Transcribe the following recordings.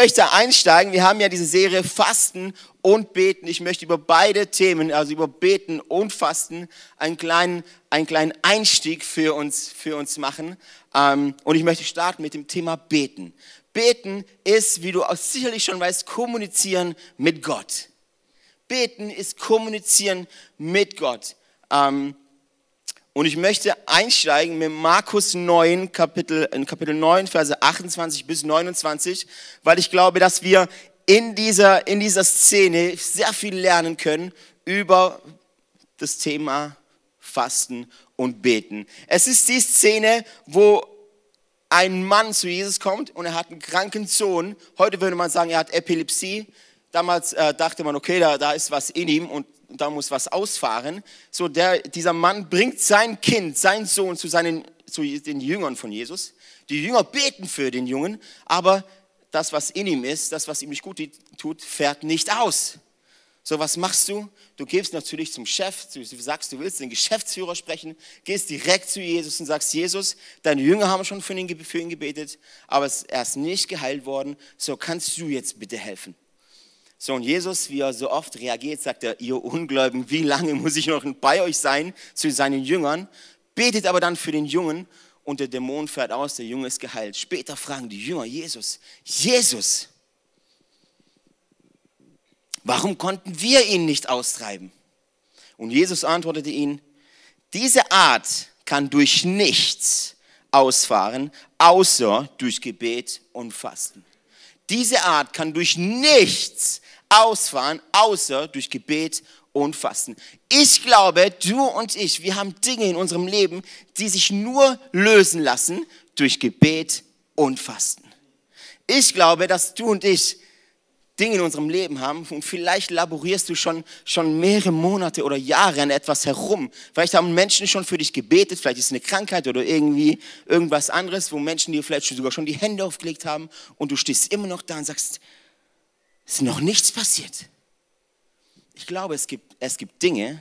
Ich möchte einsteigen. Wir haben ja diese Serie Fasten und Beten. Ich möchte über beide Themen, also über Beten und Fasten, einen kleinen, einen kleinen Einstieg für uns, für uns machen. Ähm, und ich möchte starten mit dem Thema Beten. Beten ist, wie du auch sicherlich schon weißt, kommunizieren mit Gott. Beten ist kommunizieren mit Gott. Ähm, und ich möchte einsteigen mit Markus 9, Kapitel, in Kapitel 9, Verse 28 bis 29, weil ich glaube, dass wir in dieser, in dieser Szene sehr viel lernen können über das Thema Fasten und Beten. Es ist die Szene, wo ein Mann zu Jesus kommt und er hat einen kranken Sohn. Heute würde man sagen, er hat Epilepsie. Damals äh, dachte man, okay, da, da ist was in ihm und da muss was ausfahren. So, der, dieser Mann bringt sein Kind, sein Sohn zu, seinen, zu den Jüngern von Jesus. Die Jünger beten für den Jungen, aber das, was in ihm ist, das, was ihm nicht gut tut, fährt nicht aus. So, was machst du? Du gehst natürlich zum Chef, du sagst, du willst den Geschäftsführer sprechen, gehst direkt zu Jesus und sagst, Jesus, deine Jünger haben schon für ihn, für ihn gebetet, aber er ist nicht geheilt worden, so kannst du jetzt bitte helfen. So, und Jesus, wie er so oft reagiert, sagt er, ihr Ungläubigen, wie lange muss ich noch bei euch sein, zu seinen Jüngern, betet aber dann für den Jungen und der Dämon fährt aus, der Junge ist geheilt. Später fragen die Jünger Jesus, Jesus, warum konnten wir ihn nicht austreiben? Und Jesus antwortete ihnen, diese Art kann durch nichts ausfahren, außer durch Gebet und Fasten. Diese Art kann durch nichts ausfahren, außer durch Gebet und Fasten. Ich glaube, du und ich, wir haben Dinge in unserem Leben, die sich nur lösen lassen durch Gebet und Fasten. Ich glaube, dass du und ich Dinge in unserem Leben haben und vielleicht laborierst du schon, schon mehrere Monate oder Jahre an etwas herum. Vielleicht haben Menschen schon für dich gebetet, vielleicht ist es eine Krankheit oder irgendwie irgendwas anderes, wo Menschen dir vielleicht sogar schon die Hände aufgelegt haben und du stehst immer noch da und sagst, ist noch nichts passiert. Ich glaube, es gibt, es gibt Dinge,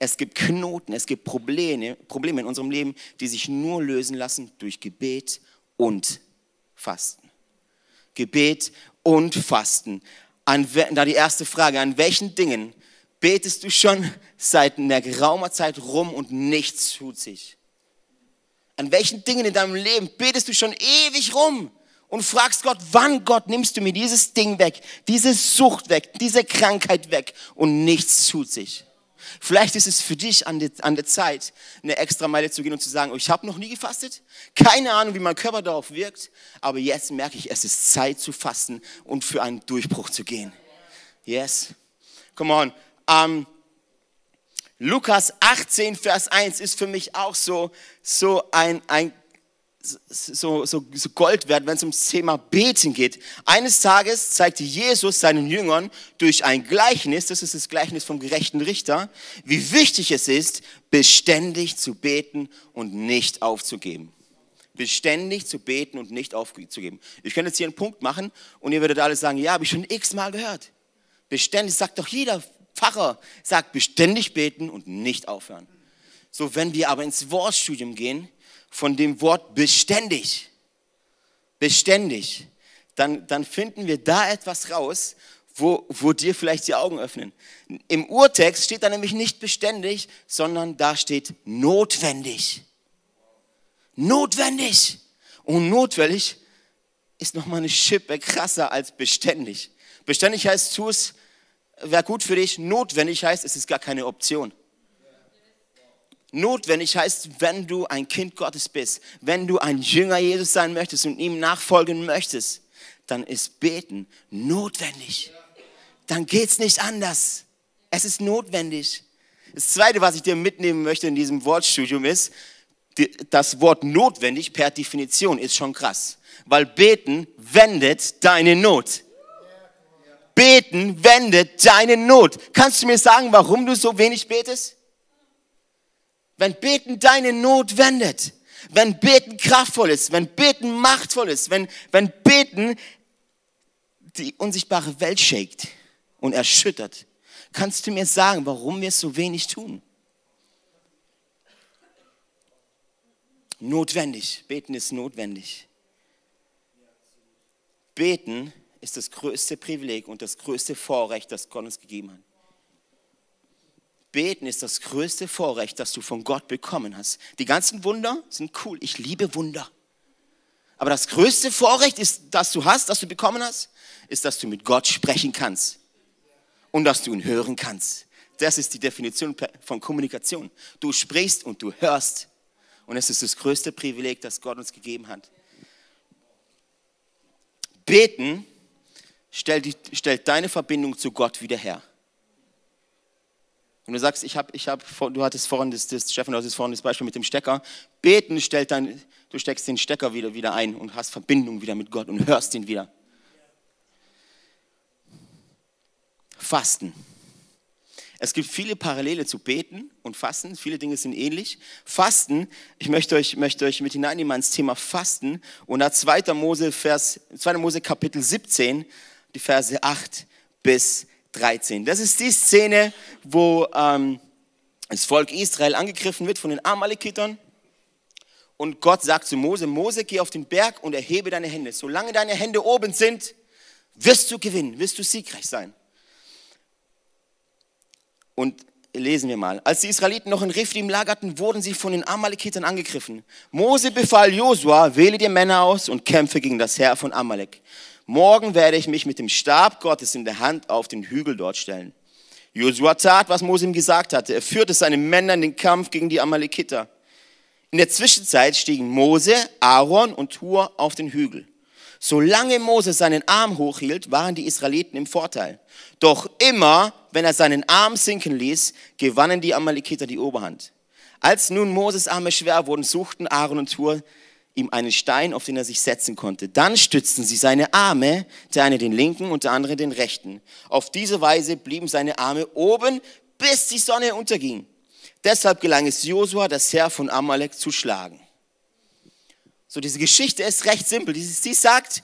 es gibt Knoten, es gibt Probleme, Probleme in unserem Leben, die sich nur lösen lassen durch Gebet und Fasten. Gebet und Fasten. An, da die erste Frage, an welchen Dingen betest du schon seit einer geraumer Zeit rum und nichts tut sich? An welchen Dingen in deinem Leben betest du schon ewig rum und fragst Gott, wann Gott nimmst du mir dieses Ding weg, diese Sucht weg, diese Krankheit weg und nichts tut sich. Vielleicht ist es für dich an, die, an der Zeit, eine extra Meile zu gehen und zu sagen, oh, ich habe noch nie gefastet, keine Ahnung, wie mein Körper darauf wirkt, aber jetzt merke ich, es ist Zeit zu fasten und für einen Durchbruch zu gehen. Yes. Come on. Um, Lukas 18, Vers 1 ist für mich auch so, so ein, ein so, so, so Gold wert, wenn es ums Thema Beten geht. Eines Tages zeigte Jesus seinen Jüngern durch ein Gleichnis, das ist das Gleichnis vom gerechten Richter, wie wichtig es ist, beständig zu beten und nicht aufzugeben. Beständig zu beten und nicht aufzugeben. Ich könnte jetzt hier einen Punkt machen und ihr würdet alle sagen, ja, habe ich schon x-mal gehört. Beständig, sagt doch jeder Pfarrer, sagt beständig beten und nicht aufhören. So, wenn wir aber ins Wortstudium gehen, von dem Wort beständig, beständig, dann, dann finden wir da etwas raus, wo, wo dir vielleicht die Augen öffnen. Im Urtext steht da nämlich nicht beständig, sondern da steht notwendig. Notwendig. Und notwendig ist nochmal eine Schippe krasser als beständig. Beständig heißt, tu es, wäre gut für dich. Notwendig heißt, es ist gar keine Option. Notwendig heißt, wenn du ein Kind Gottes bist, wenn du ein Jünger Jesus sein möchtest und ihm nachfolgen möchtest, dann ist Beten notwendig. Dann geht's nicht anders. Es ist notwendig. Das Zweite, was ich dir mitnehmen möchte in diesem Wortstudium ist, das Wort notwendig per Definition ist schon krass, weil Beten wendet deine Not. Beten wendet deine Not. Kannst du mir sagen, warum du so wenig betest? Wenn Beten deine Not wendet, wenn Beten kraftvoll ist, wenn Beten machtvoll ist, wenn, wenn Beten die unsichtbare Welt shakt und erschüttert, kannst du mir sagen, warum wir es so wenig tun? Notwendig. Beten ist notwendig. Beten ist das größte Privileg und das größte Vorrecht, das Gott uns gegeben hat. Beten ist das größte Vorrecht, das du von Gott bekommen hast. Die ganzen Wunder sind cool. Ich liebe Wunder. Aber das größte Vorrecht, ist, das du hast, das du bekommen hast, ist, dass du mit Gott sprechen kannst und dass du ihn hören kannst. Das ist die Definition von Kommunikation. Du sprichst und du hörst. Und es ist das größte Privileg, das Gott uns gegeben hat. Beten stellt, stellt deine Verbindung zu Gott wieder her. Und du sagst, ich hab, ich hab, du hattest vorhin das, das Stefan, du hattest vorhin das Beispiel mit dem Stecker. Beten stellt dein, du steckst den Stecker wieder, wieder ein und hast Verbindung wieder mit Gott und hörst ihn wieder. Fasten. Es gibt viele Parallele zu Beten und Fasten. Viele Dinge sind ähnlich. Fasten, ich möchte euch, möchte euch mit hineinnehmen ins Thema Fasten. Und da 2. Mose, Vers, 2. Mose Kapitel 17, die Verse 8 bis 13. Das ist die Szene, wo ähm, das Volk Israel angegriffen wird von den Amalekitern. Und Gott sagt zu Mose, Mose, geh auf den Berg und erhebe deine Hände. Solange deine Hände oben sind, wirst du gewinnen, wirst du siegreich sein. Und lesen wir mal. Als die Israeliten noch in Rifdim lagerten, wurden sie von den Amalekitern angegriffen. Mose befahl Josua, wähle dir Männer aus und kämpfe gegen das Heer von Amalek. Morgen werde ich mich mit dem Stab Gottes in der Hand auf den Hügel dort stellen. Josua tat, was Mose ihm gesagt hatte. Er führte seine Männer in den Kampf gegen die Amalekiter. In der Zwischenzeit stiegen Mose, Aaron und Hur auf den Hügel. Solange Mose seinen Arm hochhielt, waren die Israeliten im Vorteil. Doch immer, wenn er seinen Arm sinken ließ, gewannen die Amalekiter die Oberhand. Als nun Moses Arme schwer wurden, suchten Aaron und Hur ihm einen Stein, auf den er sich setzen konnte. Dann stützten sie seine Arme, der eine den linken und der andere den rechten. Auf diese Weise blieben seine Arme oben, bis die Sonne unterging. Deshalb gelang es Josua, das Heer von Amalek zu schlagen. So, diese Geschichte ist recht simpel. Sie sagt,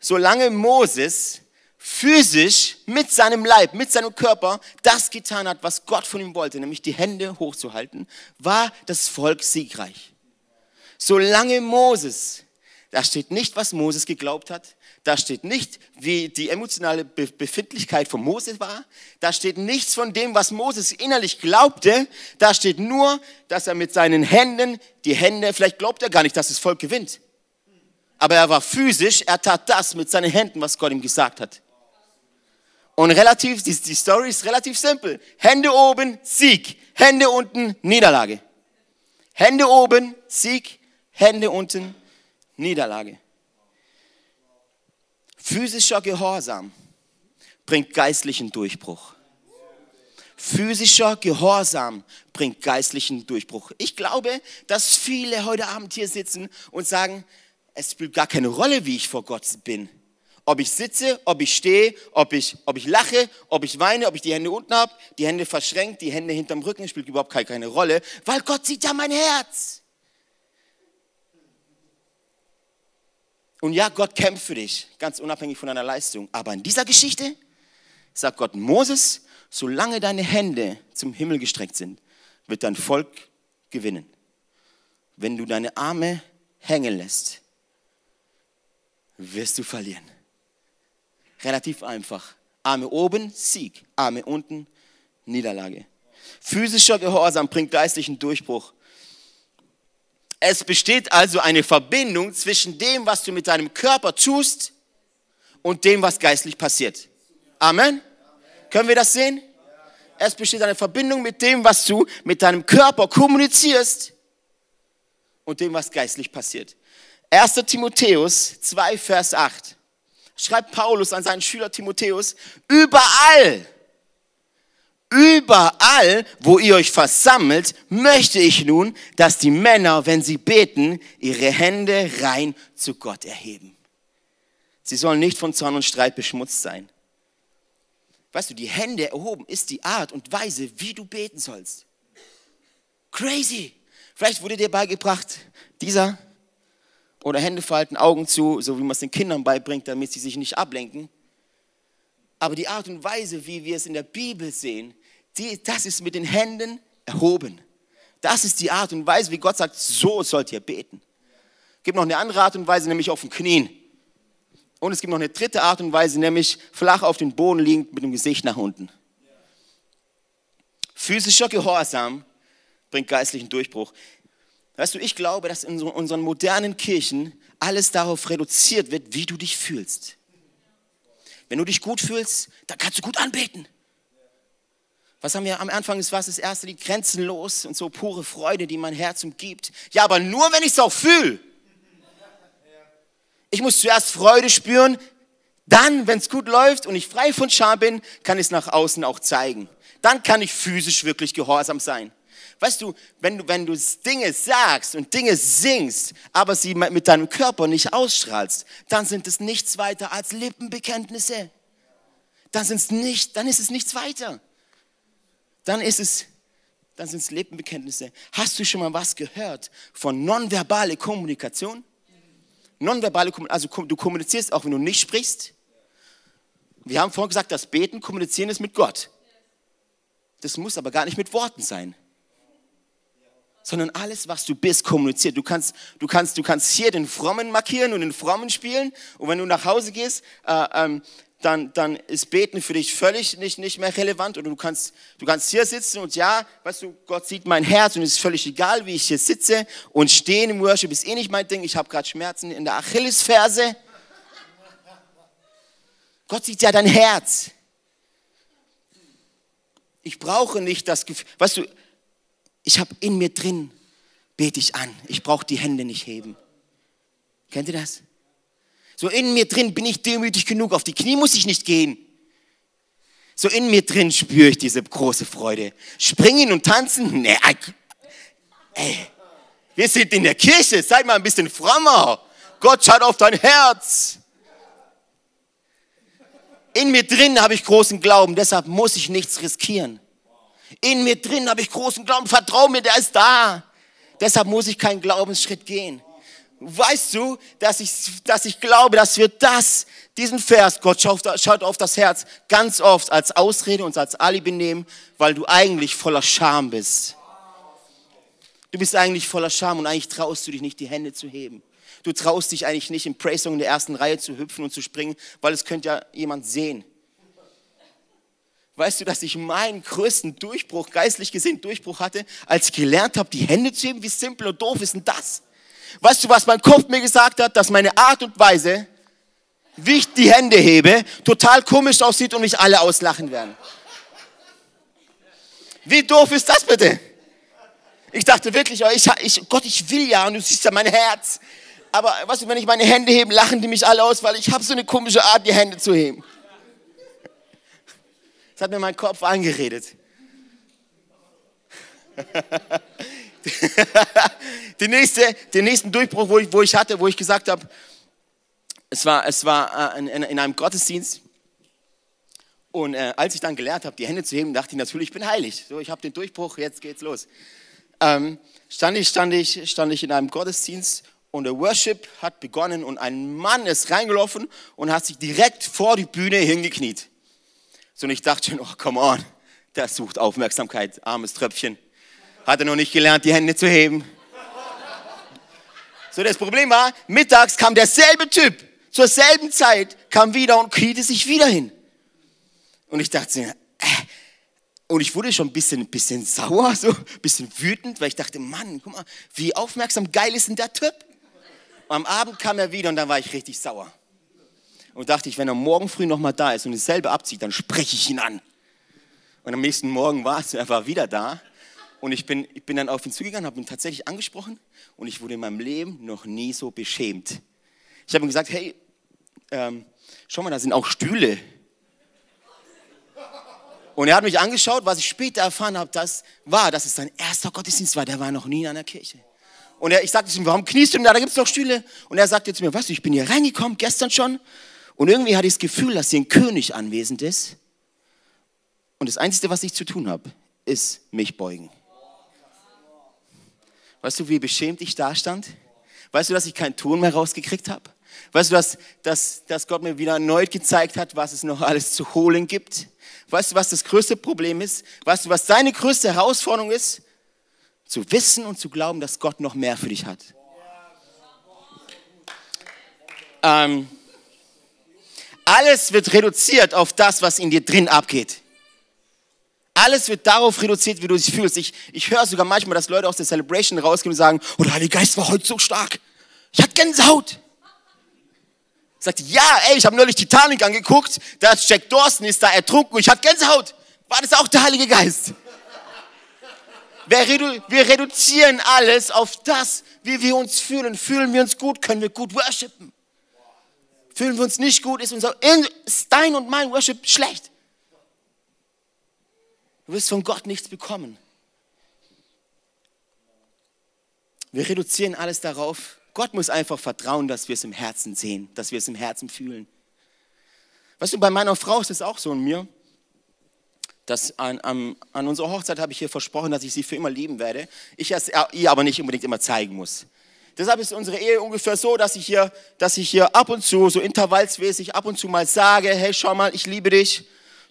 solange Moses physisch mit seinem Leib, mit seinem Körper das getan hat, was Gott von ihm wollte, nämlich die Hände hochzuhalten, war das Volk siegreich. Solange Moses, da steht nicht, was Moses geglaubt hat, da steht nicht, wie die emotionale Befindlichkeit von Moses war. Da steht nichts von dem, was Moses innerlich glaubte. Da steht nur, dass er mit seinen Händen, die Hände, vielleicht glaubt er gar nicht, dass das Volk gewinnt. Aber er war physisch, er tat das mit seinen Händen, was Gott ihm gesagt hat. Und relativ, die, die Story ist relativ simpel. Hände oben, Sieg. Hände unten, Niederlage. Hände oben, Sieg. Hände unten, Niederlage. Physischer Gehorsam bringt geistlichen Durchbruch. Physischer Gehorsam bringt geistlichen Durchbruch. Ich glaube, dass viele heute Abend hier sitzen und sagen, es spielt gar keine Rolle, wie ich vor Gott bin. Ob ich sitze, ob ich stehe, ob ich, ob ich lache, ob ich weine, ob ich die Hände unten habe, die Hände verschränkt, die Hände hinterm Rücken, spielt überhaupt keine Rolle, weil Gott sieht ja mein Herz. Und ja, Gott kämpft für dich, ganz unabhängig von deiner Leistung. Aber in dieser Geschichte sagt Gott Moses, solange deine Hände zum Himmel gestreckt sind, wird dein Volk gewinnen. Wenn du deine Arme hängen lässt, wirst du verlieren. Relativ einfach. Arme oben, Sieg. Arme unten, Niederlage. Physischer Gehorsam bringt geistlichen Durchbruch. Es besteht also eine Verbindung zwischen dem, was du mit deinem Körper tust und dem, was geistlich passiert. Amen. Können wir das sehen? Es besteht eine Verbindung mit dem, was du mit deinem Körper kommunizierst und dem, was geistlich passiert. 1. Timotheus 2, Vers 8 schreibt Paulus an seinen Schüler Timotheus, überall Überall, wo ihr euch versammelt, möchte ich nun, dass die Männer, wenn sie beten, ihre Hände rein zu Gott erheben. Sie sollen nicht von Zorn und Streit beschmutzt sein. Weißt du, die Hände erhoben ist die Art und Weise, wie du beten sollst. Crazy. Vielleicht wurde dir beigebracht, dieser oder Hände falten, Augen zu, so wie man es den Kindern beibringt, damit sie sich nicht ablenken. Aber die Art und Weise, wie wir es in der Bibel sehen, die, das ist mit den Händen erhoben. Das ist die Art und Weise, wie Gott sagt, so sollt ihr beten. Es gibt noch eine andere Art und Weise, nämlich auf den Knien. Und es gibt noch eine dritte Art und Weise, nämlich flach auf dem Boden liegend mit dem Gesicht nach unten. Physischer Gehorsam bringt geistlichen Durchbruch. Weißt du, ich glaube, dass in unseren modernen Kirchen alles darauf reduziert wird, wie du dich fühlst. Wenn du dich gut fühlst, dann kannst du gut anbeten. Was haben wir am Anfang des was das erste Lied grenzenlos und so pure Freude, die mein Herz umgibt. Ja, aber nur wenn ich es auch fühle. Ich muss zuerst Freude spüren, dann, wenn es gut läuft und ich frei von Scham bin, kann ich es nach außen auch zeigen. Dann kann ich physisch wirklich gehorsam sein. Weißt du, wenn du, wenn du Dinge sagst und Dinge singst, aber sie mit deinem Körper nicht ausstrahlst, dann sind es nichts weiter als Lippenbekenntnisse. Dann, sind's nicht, dann ist es nichts weiter. Dann ist es, dann sind es Lippenbekenntnisse. Hast du schon mal was gehört von nonverbale Kommunikation? Nonverbale Kommunikation, also du kommunizierst auch, wenn du nicht sprichst. Wir haben vorhin gesagt, das Beten, Kommunizieren ist mit Gott. Das muss aber gar nicht mit Worten sein. Sondern alles, was du bist, kommuniziert. Du kannst, du kannst, du kannst hier den Frommen markieren und den Frommen spielen. Und wenn du nach Hause gehst, äh, ähm, dann, dann ist Beten für dich völlig nicht, nicht mehr relevant. Oder du kannst, du kannst hier sitzen und ja, weißt du, Gott sieht mein Herz und es ist völlig egal, wie ich hier sitze. Und stehen im Worship ist eh nicht mein Ding. Ich habe gerade Schmerzen in der Achillesferse. Gott sieht ja dein Herz. Ich brauche nicht das Gefühl. Weißt du, ich habe in mir drin, bete ich an. Ich brauche die Hände nicht heben. Kennt ihr das? So in mir drin bin ich demütig genug. Auf die Knie muss ich nicht gehen. So in mir drin spüre ich diese große Freude. Springen und tanzen? Nee, ey. Wir sind in der Kirche. Seid mal ein bisschen frommer. Gott schaut auf dein Herz. In mir drin habe ich großen Glauben, deshalb muss ich nichts riskieren. In mir drin habe ich großen Glauben, vertrau mir, der ist da. Deshalb muss ich keinen Glaubensschritt gehen. Weißt du, dass ich, dass ich glaube, dass wir das, diesen Vers, Gott schaut, schaut auf das Herz, ganz oft als Ausrede und als Alibi nehmen, weil du eigentlich voller Scham bist. Du bist eigentlich voller Scham und eigentlich traust du dich nicht, die Hände zu heben. Du traust dich eigentlich nicht, im Praise Song in der ersten Reihe zu hüpfen und zu springen, weil es könnte ja jemand sehen. Weißt du, dass ich meinen größten Durchbruch, geistlich gesehen Durchbruch hatte, als ich gelernt habe, die Hände zu heben? Wie simpel und doof ist denn das? Weißt du, was mein Kopf mir gesagt hat? Dass meine Art und Weise, wie ich die Hände hebe, total komisch aussieht und mich alle auslachen werden. Wie doof ist das bitte? Ich dachte wirklich, oh, ich, ich, Gott, ich will ja und du siehst ja mein Herz. Aber weißt du, wenn ich meine Hände hebe, lachen die mich alle aus, weil ich habe so eine komische Art, die Hände zu heben. Hat mir mein Kopf angeredet. die nächste, den nächsten Durchbruch, wo ich, wo ich hatte, wo ich gesagt habe, es war, es war äh, in, in, einem Gottesdienst. Und äh, als ich dann gelernt habe, die Hände zu heben, dachte ich natürlich, ich bin heilig. So, ich habe den Durchbruch, jetzt geht's los. Ähm, stand, ich, stand, ich, stand ich in einem Gottesdienst und der Worship hat begonnen und ein Mann ist reingelaufen und hat sich direkt vor die Bühne hingekniet. So, und ich dachte schon, oh, come on, der sucht Aufmerksamkeit, armes Tröpfchen. Hat er noch nicht gelernt, die Hände zu heben. So, das Problem war, mittags kam derselbe Typ, zur selben Zeit, kam wieder und kniete sich wieder hin. Und ich dachte, äh, und ich wurde schon ein bisschen, ein bisschen sauer, so ein bisschen wütend, weil ich dachte, Mann, guck mal, wie aufmerksam geil ist denn der Typ? am Abend kam er wieder und dann war ich richtig sauer. Und dachte ich, wenn er morgen früh nochmal da ist und dasselbe abzieht, dann spreche ich ihn an. Und am nächsten Morgen war es, er war wieder da. Und ich bin, ich bin dann auf ihn zugegangen, habe ihn tatsächlich angesprochen und ich wurde in meinem Leben noch nie so beschämt. Ich habe ihm gesagt, hey, ähm, schau mal, da sind auch Stühle. Und er hat mich angeschaut, was ich später erfahren habe, das war, dass es sein erster Gottesdienst war, der war noch nie in einer Kirche. Und er, ich sagte zu ihm, warum kniest du denn da? Da gibt es noch Stühle. Und er sagte zu mir, weißt du, ich bin hier reingekommen, gestern schon. Und irgendwie hatte ich das Gefühl, dass hier ein König anwesend ist. Und das Einzige, was ich zu tun habe, ist mich beugen. Weißt du, wie beschämt ich da stand? Weißt du, dass ich keinen Ton mehr rausgekriegt habe? Weißt du, dass, dass, dass Gott mir wieder erneut gezeigt hat, was es noch alles zu holen gibt? Weißt du, was das größte Problem ist? Weißt du, was deine größte Herausforderung ist? Zu wissen und zu glauben, dass Gott noch mehr für dich hat. Ähm, Alles wird reduziert auf das, was in dir drin abgeht. Alles wird darauf reduziert, wie du dich fühlst. Ich, ich höre sogar manchmal, dass Leute aus der Celebration rausgehen und sagen, oh, der Heilige Geist war heute so stark. Ich hatte Gänsehaut. Sagt, ja, ey, ich habe neulich Titanic angeguckt, da ist Jack Dawson ist da ertrunken ich hatte Gänsehaut. War das auch der Heilige Geist? Wir reduzieren alles auf das, wie wir uns fühlen. Fühlen wir uns gut, können wir gut worshipen. Fühlen wir uns nicht gut, ist unser ist dein und mein Worship schlecht. Du wirst von Gott nichts bekommen. Wir reduzieren alles darauf. Gott muss einfach vertrauen, dass wir es im Herzen sehen, dass wir es im Herzen fühlen. Weißt du, bei meiner Frau ist es auch so und mir. Dass an, an, an unserer Hochzeit habe ich ihr versprochen, dass ich sie für immer lieben werde. Ich es ihr aber nicht unbedingt immer zeigen muss. Deshalb ist unsere Ehe ungefähr so, dass ich hier, dass ich hier ab und zu, so intervallsmäßig ab und zu mal sage, hey, schau mal, ich liebe dich.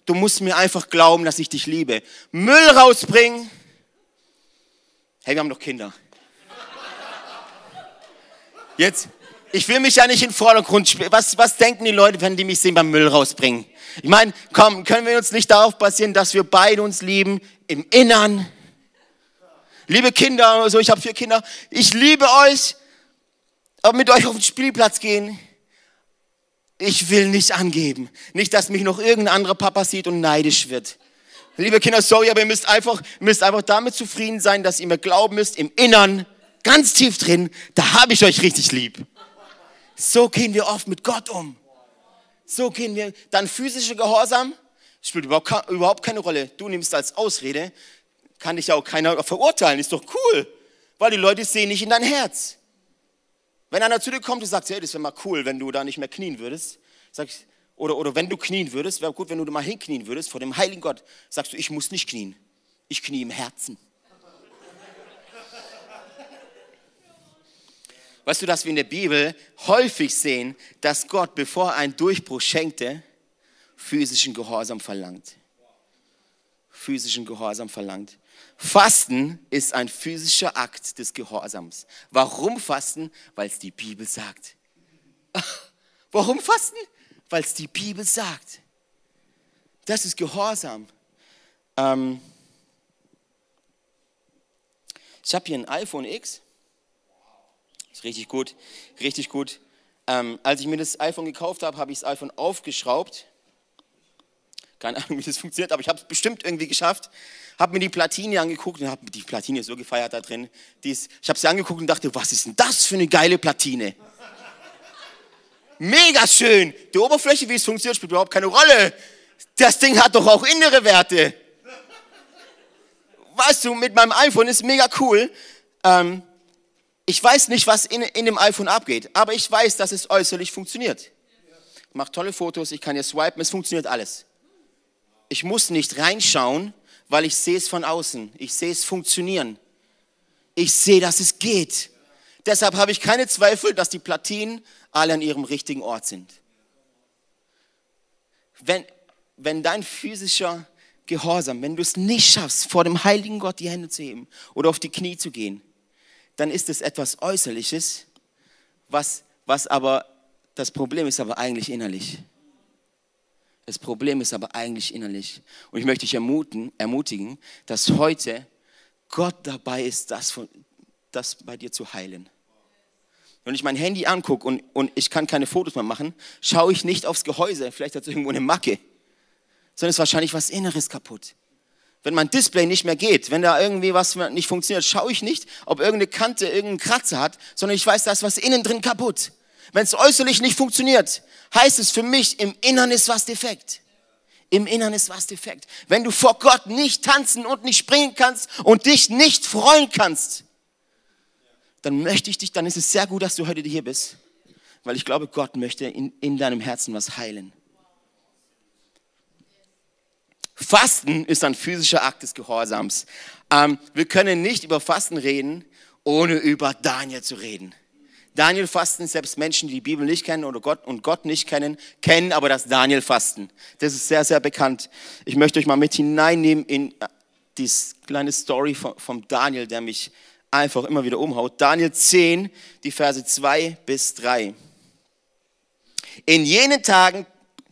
Du musst mir einfach glauben, dass ich dich liebe. Müll rausbringen. Hey, wir haben doch Kinder. Jetzt, ich will mich ja nicht in den Vordergrund spielen. Was, was denken die Leute, wenn die mich sehen beim Müll rausbringen? Ich meine, komm, können wir uns nicht darauf basieren, dass wir beide uns lieben im Innern? Liebe Kinder, also ich habe vier Kinder, ich liebe euch, aber mit euch auf den Spielplatz gehen, ich will nicht angeben. Nicht, dass mich noch irgendein anderer Papa sieht und neidisch wird. Liebe Kinder, sorry, aber ihr müsst einfach, müsst einfach damit zufrieden sein, dass ihr mir glauben müsst, im Innern, ganz tief drin, da habe ich euch richtig lieb. So gehen wir oft mit Gott um. So gehen wir. Dann physische Gehorsam spielt überhaupt keine Rolle. Du nimmst als Ausrede, kann dich ja auch keiner verurteilen. Ist doch cool, weil die Leute sehen nicht in dein Herz. Wenn einer zu dir kommt und sagt, hey, das wäre mal cool, wenn du da nicht mehr knien würdest, sag ich, oder, oder wenn du knien würdest, wäre gut, wenn du mal hinknien würdest vor dem heiligen Gott, sagst du, ich muss nicht knien. Ich knie im Herzen. Weißt du, dass wir in der Bibel häufig sehen, dass Gott, bevor er einen Durchbruch schenkte, physischen Gehorsam verlangt. Physischen Gehorsam verlangt. Fasten ist ein physischer Akt des Gehorsams. Warum Fasten? Weil es die Bibel sagt. Warum Fasten? Weil es die Bibel sagt. Das ist Gehorsam. Ähm ich habe hier ein iPhone X ist richtig gut, richtig gut. Ähm, als ich mir das iPhone gekauft habe, habe ich das iPhone aufgeschraubt. Keine Ahnung, wie das funktioniert, aber ich habe es bestimmt irgendwie geschafft. Habe mir die Platine angeguckt und habe die Platine so gefeiert da drin. Ist, ich habe sie angeguckt und dachte, was ist denn das für eine geile Platine? Mega schön. Die Oberfläche, wie es funktioniert, spielt überhaupt keine Rolle. Das Ding hat doch auch innere Werte. Weißt du, mit meinem iPhone ist mega cool. Ähm, ich weiß nicht, was in, in dem iPhone abgeht, aber ich weiß, dass es äußerlich funktioniert. Ich mache tolle Fotos, ich kann hier swipen, es funktioniert alles. Ich muss nicht reinschauen, weil ich sehe es von außen. Ich sehe es funktionieren. Ich sehe, dass es geht. Deshalb habe ich keine Zweifel, dass die Platinen alle an ihrem richtigen Ort sind. Wenn, wenn dein physischer Gehorsam, wenn du es nicht schaffst, vor dem heiligen Gott die Hände zu heben oder auf die Knie zu gehen, dann ist es etwas Äußerliches, was, was aber, das Problem ist aber eigentlich innerlich. Das Problem ist aber eigentlich innerlich. Und ich möchte dich ermutigen, ermutigen dass heute Gott dabei ist, das, das bei dir zu heilen. Wenn ich mein Handy angucke und, und ich kann keine Fotos mehr machen, schaue ich nicht aufs Gehäuse, vielleicht hat es irgendwo eine Macke, sondern es ist wahrscheinlich was Inneres kaputt wenn mein Display nicht mehr geht, wenn da irgendwie was nicht funktioniert, schaue ich nicht, ob irgendeine Kante irgendeinen Kratzer hat, sondern ich weiß, da ist was innen drin kaputt. Wenn es äußerlich nicht funktioniert, heißt es für mich, im Innern ist was defekt. Im Innern ist was defekt. Wenn du vor Gott nicht tanzen und nicht springen kannst und dich nicht freuen kannst, dann möchte ich dich, dann ist es sehr gut, dass du heute hier bist, weil ich glaube, Gott möchte in, in deinem Herzen was heilen. Fasten ist ein physischer Akt des Gehorsams. Ähm, wir können nicht über Fasten reden, ohne über Daniel zu reden. Daniel fasten, selbst Menschen, die die Bibel nicht kennen oder Gott und Gott nicht kennen, kennen aber das Daniel fasten. Das ist sehr, sehr bekannt. Ich möchte euch mal mit hineinnehmen in äh, die kleine Story vom Daniel, der mich einfach immer wieder umhaut. Daniel 10, die Verse 2 bis 3. In jenen Tagen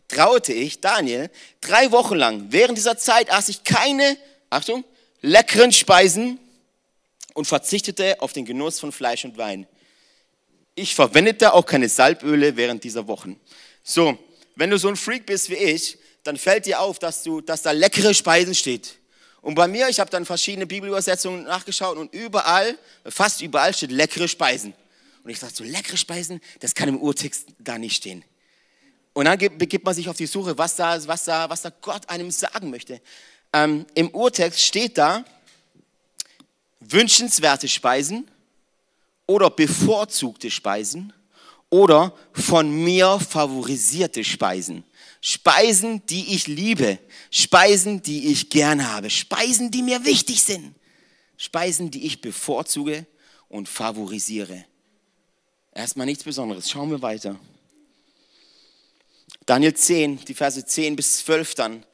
traute ich, Daniel, drei Wochen lang. Während dieser Zeit aß ich keine, Achtung, leckeren Speisen und verzichtete auf den Genuss von Fleisch und Wein. Ich verwendete auch keine Salböle während dieser Wochen. So, wenn du so ein Freak bist wie ich, dann fällt dir auf, dass, du, dass da leckere Speisen steht. Und bei mir, ich habe dann verschiedene Bibelübersetzungen nachgeschaut und überall, fast überall steht leckere Speisen. Und ich dachte so, leckere Speisen, das kann im Urtext da nicht stehen. Und dann begibt man sich auf die Suche, was da, was da, was da Gott einem sagen möchte. Ähm, Im Urtext steht da, wünschenswerte Speisen oder bevorzugte Speisen oder von mir favorisierte Speisen. Speisen, die ich liebe, Speisen, die ich gern habe, Speisen, die mir wichtig sind, Speisen, die ich bevorzuge und favorisiere. Erstmal nichts Besonderes. Schauen wir weiter. Daniel 10, die Verse 10 bis 12 dann,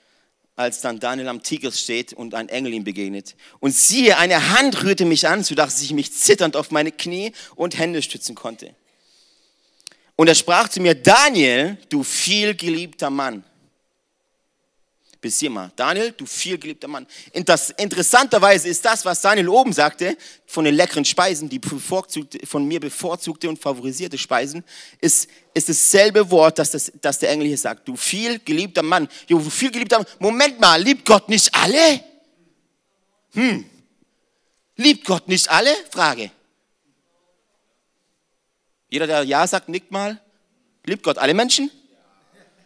als dann Daniel am Tigris steht und ein Engel ihm begegnet. Und siehe, eine Hand rührte mich an, sodass ich mich zitternd auf meine Knie und Hände stützen konnte. Und er sprach zu mir, Daniel, du vielgeliebter Mann. Bis hier mal. Daniel, du vielgeliebter Mann. Interessanterweise ist das, was Daniel oben sagte, von den leckeren Speisen, die von mir bevorzugte und favorisierte Speisen, ist, ist dasselbe Wort, das, das, das der Engel hier sagt. Du vielgeliebter Mann. Jo, du vielgeliebter Mann. Moment mal, liebt Gott nicht alle? Hm. Liebt Gott nicht alle? Frage. Jeder, der Ja sagt, nickt mal. Liebt Gott alle Menschen?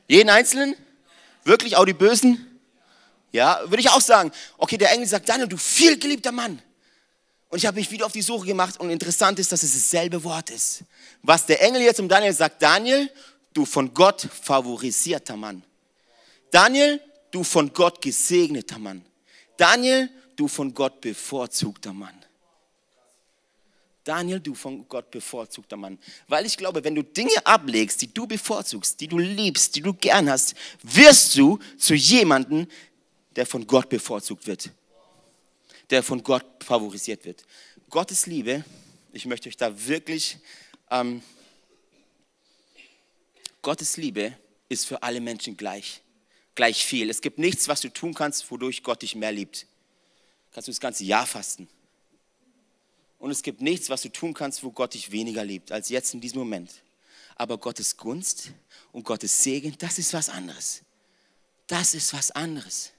Jeden Einzelnen? Wirklich auch die Bösen? Ja, würde ich auch sagen. Okay, der Engel sagt, Daniel, du viel geliebter Mann. Und ich habe mich wieder auf die Suche gemacht und interessant ist, dass es dasselbe Wort ist. Was der Engel jetzt um Daniel sagt, Daniel, du von Gott favorisierter Mann. Daniel, du von Gott gesegneter Mann. Daniel, du von Gott bevorzugter Mann. Daniel, du von Gott bevorzugter Mann. Weil ich glaube, wenn du Dinge ablegst, die du bevorzugst, die du liebst, die du gern hast, wirst du zu jemandem, der von Gott bevorzugt wird. Der von Gott favorisiert wird. Gottes Liebe, ich möchte euch da wirklich, ähm, Gottes Liebe ist für alle Menschen gleich. Gleich viel. Es gibt nichts, was du tun kannst, wodurch Gott dich mehr liebt. Kannst du das ganze Jahr fasten und es gibt nichts, was du tun kannst, wo Gott dich weniger liebt, als jetzt in diesem Moment. Aber Gottes Gunst und Gottes Segen, das ist was anderes. Das ist was anderes.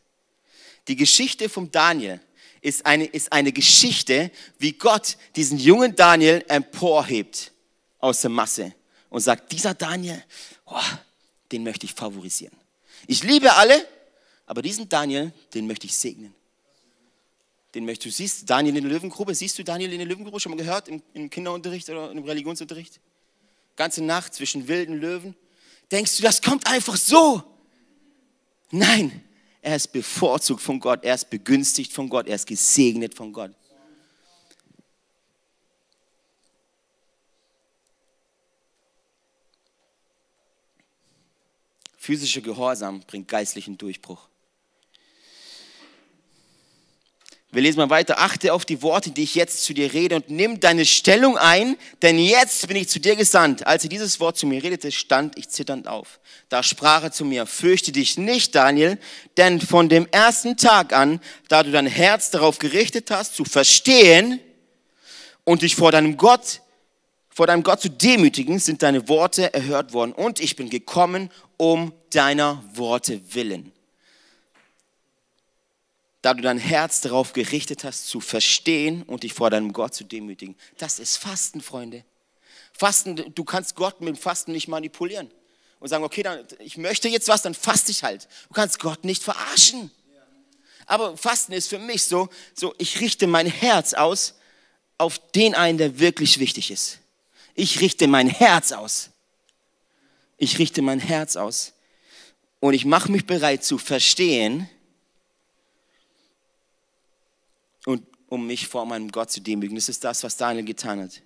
Die Geschichte vom Daniel ist eine, ist eine Geschichte, wie Gott diesen jungen Daniel emporhebt aus der Masse und sagt, dieser Daniel, oh, den möchte ich favorisieren. Ich liebe alle, aber diesen Daniel, den möchte ich segnen den möchtest du. Siehst Daniel in der Löwengrube? Siehst du Daniel in der Löwengrube schon mal gehört im, im Kinderunterricht oder im Religionsunterricht? Ganze Nacht zwischen wilden Löwen. Denkst du, das kommt einfach so? Nein, er ist bevorzugt von Gott, er ist begünstigt von Gott, er ist gesegnet von Gott. Physischer Gehorsam bringt geistlichen Durchbruch. Wir lesen mal weiter. Achte auf die Worte, die ich jetzt zu dir rede und nimm deine Stellung ein, denn jetzt bin ich zu dir gesandt. Als er dieses Wort zu mir redete, stand ich zitternd auf. Da sprach er zu mir, fürchte dich nicht, Daniel, denn von dem ersten Tag an, da du dein Herz darauf gerichtet hast, zu verstehen und dich vor deinem Gott, vor deinem Gott zu demütigen, sind deine Worte erhört worden. Und ich bin gekommen um deiner Worte willen da du dein Herz darauf gerichtet hast, zu verstehen und dich vor deinem Gott zu demütigen. Das ist Fasten, Freunde. Fasten, du kannst Gott mit dem Fasten nicht manipulieren und sagen, okay, dann, ich möchte jetzt was, dann faste ich halt. Du kannst Gott nicht verarschen. Aber Fasten ist für mich so, so ich richte mein Herz aus auf den einen, der wirklich wichtig ist. Ich richte mein Herz aus. Ich richte mein Herz aus. Und ich mache mich bereit zu verstehen, und um mich vor meinem Gott zu demütigen. Das ist das, was Daniel getan hat.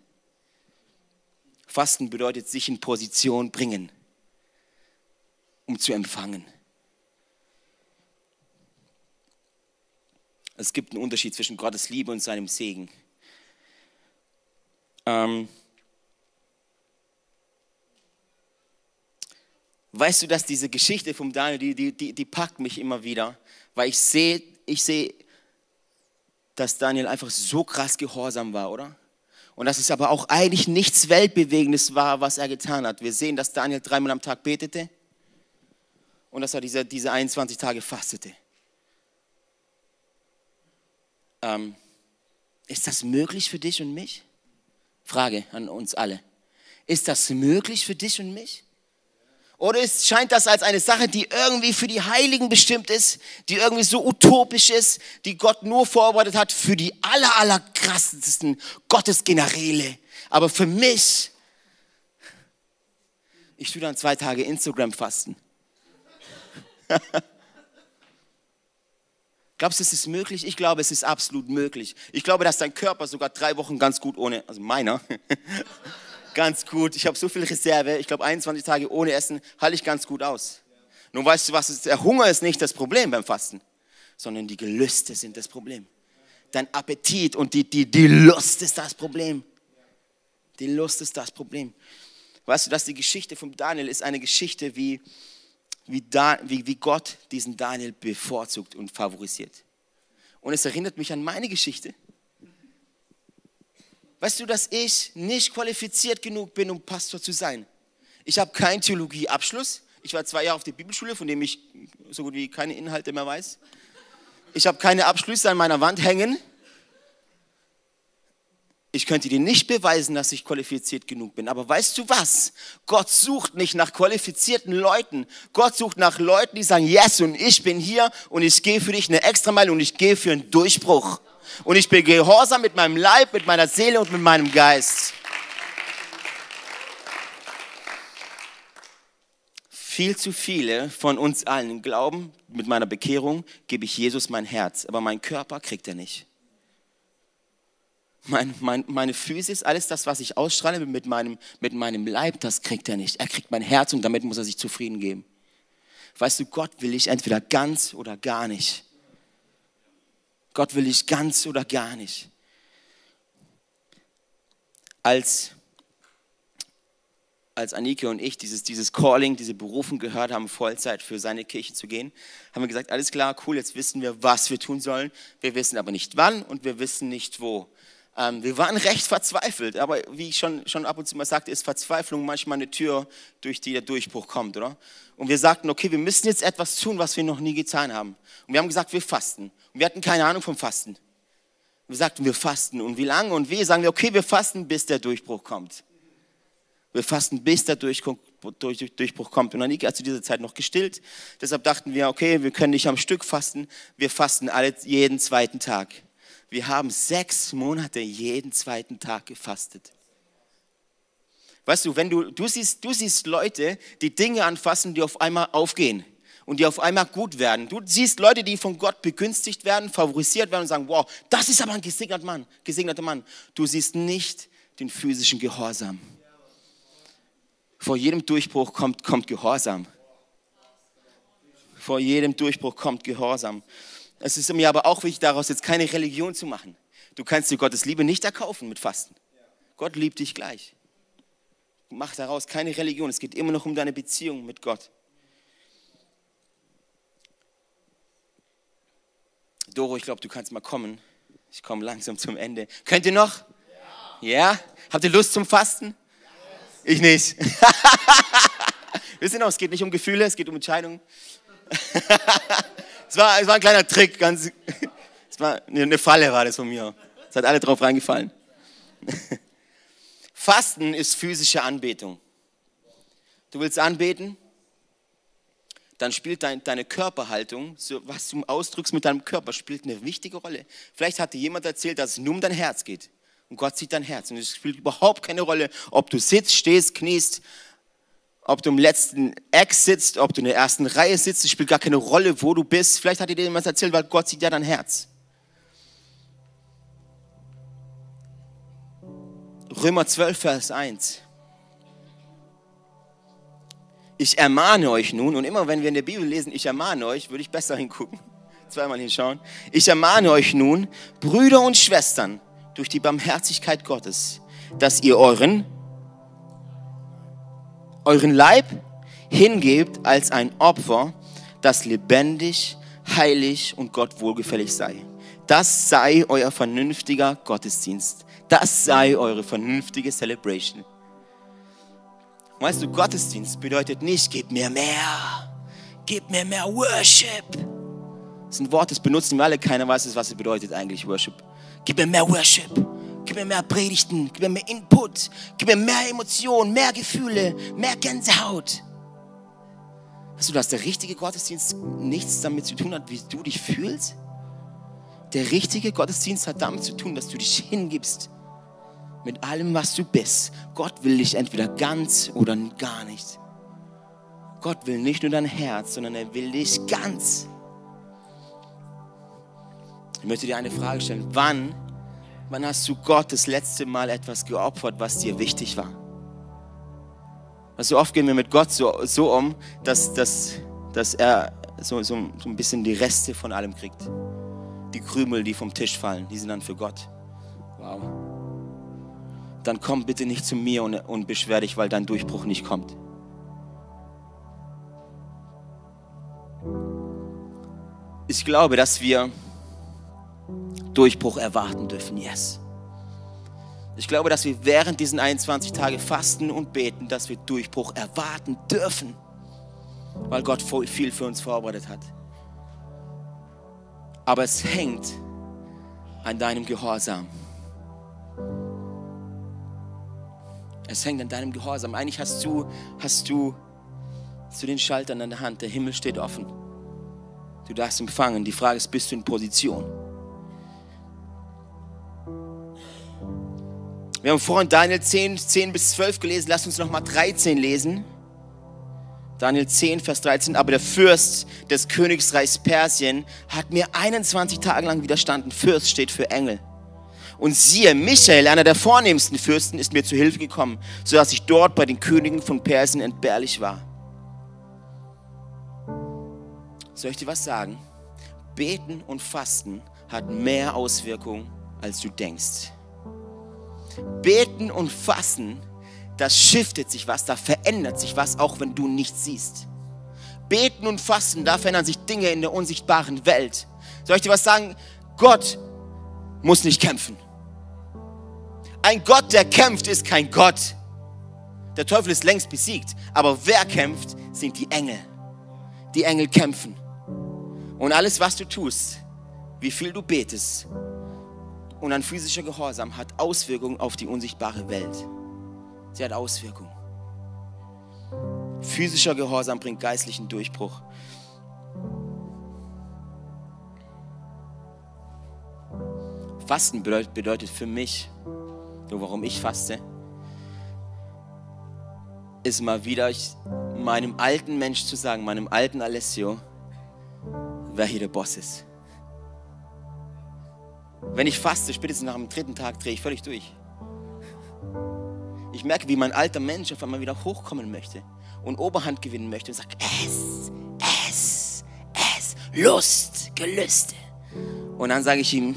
Fasten bedeutet sich in Position bringen, um zu empfangen. Es gibt einen Unterschied zwischen Gottes Liebe und seinem Segen. Ähm, Weißt du, dass diese Geschichte vom Daniel, die, die, die, die packt mich immer wieder, weil ich sehe, ich sehe, dass Daniel einfach so krass gehorsam war, oder? Und dass es aber auch eigentlich nichts Weltbewegendes war, was er getan hat. Wir sehen, dass Daniel dreimal am Tag betete und dass er diese, diese 21 Tage fastete. Ähm, ist das möglich für dich und mich? Frage an uns alle. Ist das möglich für dich und mich? Oder ist, scheint das als eine Sache, die irgendwie für die Heiligen bestimmt ist, die irgendwie so utopisch ist, die Gott nur vorbereitet hat für die aller, aller krassesten Gottesgeneräle. Aber für mich, ich tue dann zwei Tage Instagram fasten. Glaubst du, es ist möglich? Ich glaube, es ist absolut möglich. Ich glaube, dass dein Körper sogar drei Wochen ganz gut ohne, also meiner, ganz gut. Ich habe so viel Reserve. Ich glaube, 21 Tage ohne Essen halte ich ganz gut aus. Nun weißt du was, der Hunger ist nicht das Problem beim Fasten, sondern die Gelüste sind das Problem. Dein Appetit und die, die, die Lust ist das Problem. Die Lust ist das Problem. Weißt du, dass die Geschichte von Daniel ist eine Geschichte, wie, wie, da, wie, wie Gott diesen Daniel bevorzugt und favorisiert. Und es erinnert mich an meine Geschichte. Weißt du, dass ich nicht qualifiziert genug bin, um Pastor zu sein? Ich habe keinen Theologieabschluss. Ich war zwei Jahre auf der Bibelschule, von dem ich so gut wie keine Inhalte mehr weiß. Ich habe keine Abschlüsse an meiner Wand hängen. Ich könnte dir nicht beweisen, dass ich qualifiziert genug bin. Aber weißt du was? Gott sucht nicht nach qualifizierten Leuten. Gott sucht nach Leuten, die sagen, yes, und ich bin hier und ich gehe für dich eine Extrameile und ich gehe für einen Durchbruch. Und ich bin gehorsam mit meinem Leib, mit meiner Seele und mit meinem Geist. Viel zu viele von uns allen glauben, mit meiner Bekehrung gebe ich Jesus mein Herz, aber mein Körper kriegt er nicht. Mein, mein, meine Physis, alles das, was ich ausstrahle mit meinem, mit meinem Leib, das kriegt er nicht. Er kriegt mein Herz und damit muss er sich zufrieden geben. Weißt du, Gott will ich entweder ganz oder gar nicht. Gott will ich ganz oder gar nicht. Als, als Anike und ich dieses, dieses Calling, diese Berufung gehört haben, Vollzeit für seine Kirche zu gehen, haben wir gesagt, alles klar, cool, jetzt wissen wir, was wir tun sollen. Wir wissen aber nicht wann und wir wissen nicht wo. Ähm, wir waren recht verzweifelt, aber wie ich schon, schon ab und zu mal sagte, ist Verzweiflung manchmal eine Tür, durch die der Durchbruch kommt, oder? Und wir sagten, okay, wir müssen jetzt etwas tun, was wir noch nie getan haben. Und wir haben gesagt, wir fasten. Und wir hatten keine Ahnung vom Fasten. Wir sagten, wir fasten. Und wie lange und wie? Sagen wir, okay, wir fasten, bis der Durchbruch kommt. Wir fasten, bis der Durchbruch, Durchbruch kommt. Und Annika hat zu dieser Zeit noch gestillt. Deshalb dachten wir, okay, wir können nicht am Stück fasten. Wir fasten alle, jeden zweiten Tag. Wir haben sechs Monate jeden zweiten Tag gefastet. Weißt du, wenn du, du siehst, du siehst Leute, die Dinge anfassen, die auf einmal aufgehen und die auf einmal gut werden. Du siehst Leute, die von Gott begünstigt werden, favorisiert werden und sagen, wow, das ist aber ein gesegneter Mann, gesegneter Mann. Du siehst nicht den physischen Gehorsam. Vor jedem Durchbruch kommt, kommt Gehorsam. Vor jedem Durchbruch kommt Gehorsam. Es ist mir aber auch wichtig, daraus jetzt keine Religion zu machen. Du kannst dir Gottes Liebe nicht erkaufen mit Fasten. Gott liebt dich gleich. Mach daraus keine Religion. Es geht immer noch um deine Beziehung mit Gott. Doro, ich glaube, du kannst mal kommen. Ich komme langsam zum Ende. Könnt ihr noch? Ja? ja? Habt ihr Lust zum Fasten? Ja. Ich nicht. Wir sind auch, es geht nicht um Gefühle, es geht um Entscheidungen. Es war, es war ein kleiner Trick, ganz, es war eine Falle war das von mir. Es hat alle drauf reingefallen. Fasten ist physische Anbetung. Du willst anbeten, dann spielt dein, deine Körperhaltung, so was du ausdrückst mit deinem Körper, spielt eine wichtige Rolle. Vielleicht hat dir jemand erzählt, dass es nur um dein Herz geht. Und Gott sieht dein Herz. Und es spielt überhaupt keine Rolle, ob du sitzt, stehst, kniest, ob du im letzten Eck sitzt, ob du in der ersten Reihe sitzt, es spielt gar keine Rolle, wo du bist. Vielleicht hat dir jemand erzählt, weil Gott sieht ja dein Herz. Römer 12, Vers 1. Ich ermahne euch nun, und immer wenn wir in der Bibel lesen, ich ermahne euch, würde ich besser hingucken, zweimal hinschauen. Ich ermahne euch nun, Brüder und Schwestern, durch die Barmherzigkeit Gottes, dass ihr euren euren Leib hingebt als ein Opfer, das lebendig, heilig und Gott wohlgefällig sei. Das sei euer vernünftiger Gottesdienst. Das sei eure vernünftige Celebration. Weißt du, Gottesdienst bedeutet nicht, gib mir mehr, gib mir mehr Worship. Das ist ein Wort, das benutzen wir alle, keiner weiß, was es bedeutet eigentlich, Worship. Gib mir mehr Worship, gib mir mehr Predigten, gib mir mehr Input, gib mir mehr Emotionen, mehr Gefühle, mehr Gänsehaut. Weißt du, dass der richtige Gottesdienst nichts damit zu tun hat, wie du dich fühlst? Der richtige Gottesdienst hat damit zu tun, dass du dich hingibst mit allem, was du bist. Gott will dich entweder ganz oder gar nicht. Gott will nicht nur dein Herz, sondern er will dich ganz. Ich möchte dir eine Frage stellen. Wann, wann hast du Gott das letzte Mal etwas geopfert, was dir wichtig war? Also oft gehen wir mit Gott so, so um, dass, dass, dass er so, so, so ein bisschen die Reste von allem kriegt. Die Krümel, die vom Tisch fallen, die sind dann für Gott. Wow. Dann komm bitte nicht zu mir und, und beschwer dich, weil dein Durchbruch nicht kommt. Ich glaube, dass wir Durchbruch erwarten dürfen, yes. Ich glaube, dass wir während diesen 21 Tage fasten und beten, dass wir Durchbruch erwarten dürfen, weil Gott viel für uns vorbereitet hat. Aber es hängt an deinem Gehorsam. Es hängt an deinem Gehorsam. Eigentlich hast du, hast du zu den Schaltern an der Hand. Der Himmel steht offen. Du darfst empfangen. Die Frage ist, bist du in Position? Wir haben vorhin Daniel 10, 10 bis 12 gelesen. Lass uns nochmal 13 lesen. Daniel 10, Vers 13. Aber der Fürst des Königsreichs Persien hat mir 21 Tage lang widerstanden. Fürst steht für Engel. Und siehe, Michael, einer der vornehmsten Fürsten, ist mir zu Hilfe gekommen, sodass ich dort bei den Königen von Persien entbehrlich war. Soll ich dir was sagen? Beten und Fasten hat mehr Auswirkungen, als du denkst. Beten und Fassen, das shiftet sich was, da verändert sich was, auch wenn du nichts siehst. Beten und Fassen, da verändern sich Dinge in der unsichtbaren Welt. Soll ich dir was sagen? Gott muss nicht kämpfen. Ein Gott, der kämpft, ist kein Gott. Der Teufel ist längst besiegt. Aber wer kämpft, sind die Engel. Die Engel kämpfen. Und alles, was du tust, wie viel du betest, und ein physischer Gehorsam hat Auswirkungen auf die unsichtbare Welt. Sie hat Auswirkungen. Physischer Gehorsam bringt geistlichen Durchbruch. Fasten bedeutet, für mich, so warum ich faste, ist mal wieder meinem alten Mensch zu sagen, meinem alten Alessio, wer hier der Boss ist. Wenn ich faste, spätestens nach dem dritten Tag drehe ich völlig durch. Ich merke, wie mein alter Mensch auf einmal wieder hochkommen möchte und Oberhand gewinnen möchte und sagt, es, es, es, Lust, Gelüste. Und dann sage ich ihm,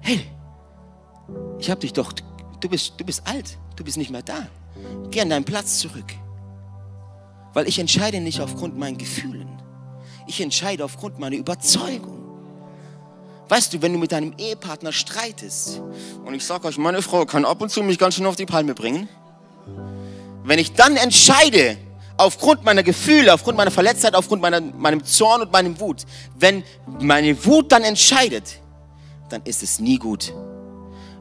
hey, ich habe dich doch, du bist, du bist alt, du bist nicht mehr da. Geh an deinen Platz zurück. Weil ich entscheide nicht aufgrund meiner Gefühlen. Ich entscheide aufgrund meiner Überzeugung. Weißt du, wenn du mit deinem Ehepartner streitest, und ich sage euch, meine Frau kann ab und zu mich ganz schön auf die Palme bringen, wenn ich dann entscheide, aufgrund meiner Gefühle, aufgrund meiner Verletztheit, aufgrund meiner, meinem Zorn und meinem Wut, wenn meine Wut dann entscheidet, dann ist es nie gut.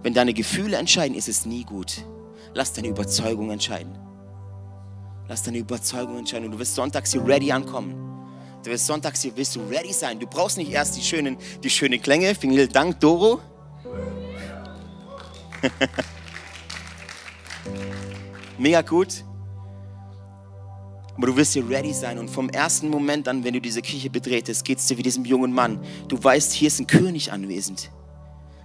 Wenn deine Gefühle entscheiden, ist es nie gut. Lass deine Überzeugung entscheiden. Lass deine Überzeugung entscheiden und du wirst sonntags hier ready ankommen. Du wirst sonntags hier, willst du ready sein. Du brauchst nicht erst die schönen, die schönen Klänge. Vielen Dank, Doro. Mega gut. Aber du wirst hier ready sein und vom ersten Moment an, wenn du diese Kirche betretest, geht es dir wie diesem jungen Mann. Du weißt, hier ist ein König anwesend.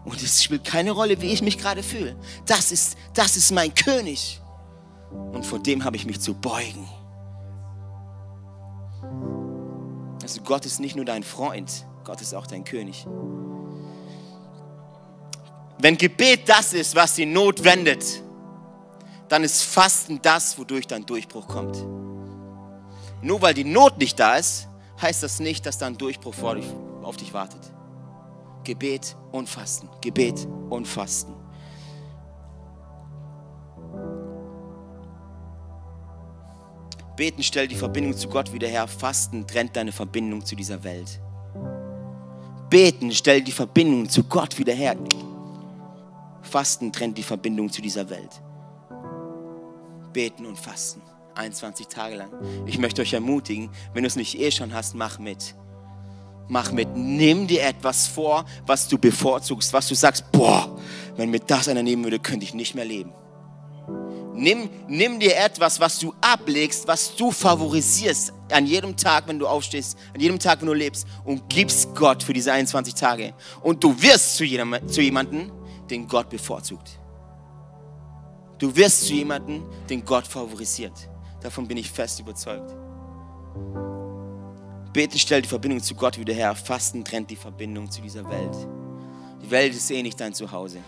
Und es spielt keine Rolle, wie ich mich gerade fühle. Das ist, das ist mein König. Und vor dem habe ich mich zu beugen. Also Gott ist nicht nur dein Freund, Gott ist auch dein König. Wenn Gebet das ist, was die Not wendet, dann ist Fasten das, wodurch dein Durchbruch kommt. Nur weil die Not nicht da ist, heißt das nicht, dass da ein Durchbruch auf dich wartet. Gebet und Fasten, Gebet und Fasten. Beten stellt die Verbindung zu Gott wieder her. Fasten trennt deine Verbindung zu dieser Welt. Beten stellt die Verbindung zu Gott wieder her. Fasten trennt die Verbindung zu dieser Welt. Beten und Fasten. 21 Tage lang. Ich möchte euch ermutigen, wenn du es nicht eh schon hast, mach mit. Mach mit. Nimm dir etwas vor, was du bevorzugst, was du sagst, boah, wenn mir das einer nehmen würde, könnte ich nicht mehr leben. Nimm, nimm dir etwas, was du ablegst, was du favorisierst an jedem Tag, wenn du aufstehst, an jedem Tag, wenn du lebst und gibst Gott für diese 21 Tage. Und du wirst zu, jedem, zu jemandem, den Gott bevorzugt. Du wirst zu jemandem, den Gott favorisiert. Davon bin ich fest überzeugt. Beten stellt die Verbindung zu Gott wieder her. Fasten trennt die Verbindung zu dieser Welt. Die Welt ist eh nicht dein Zuhause.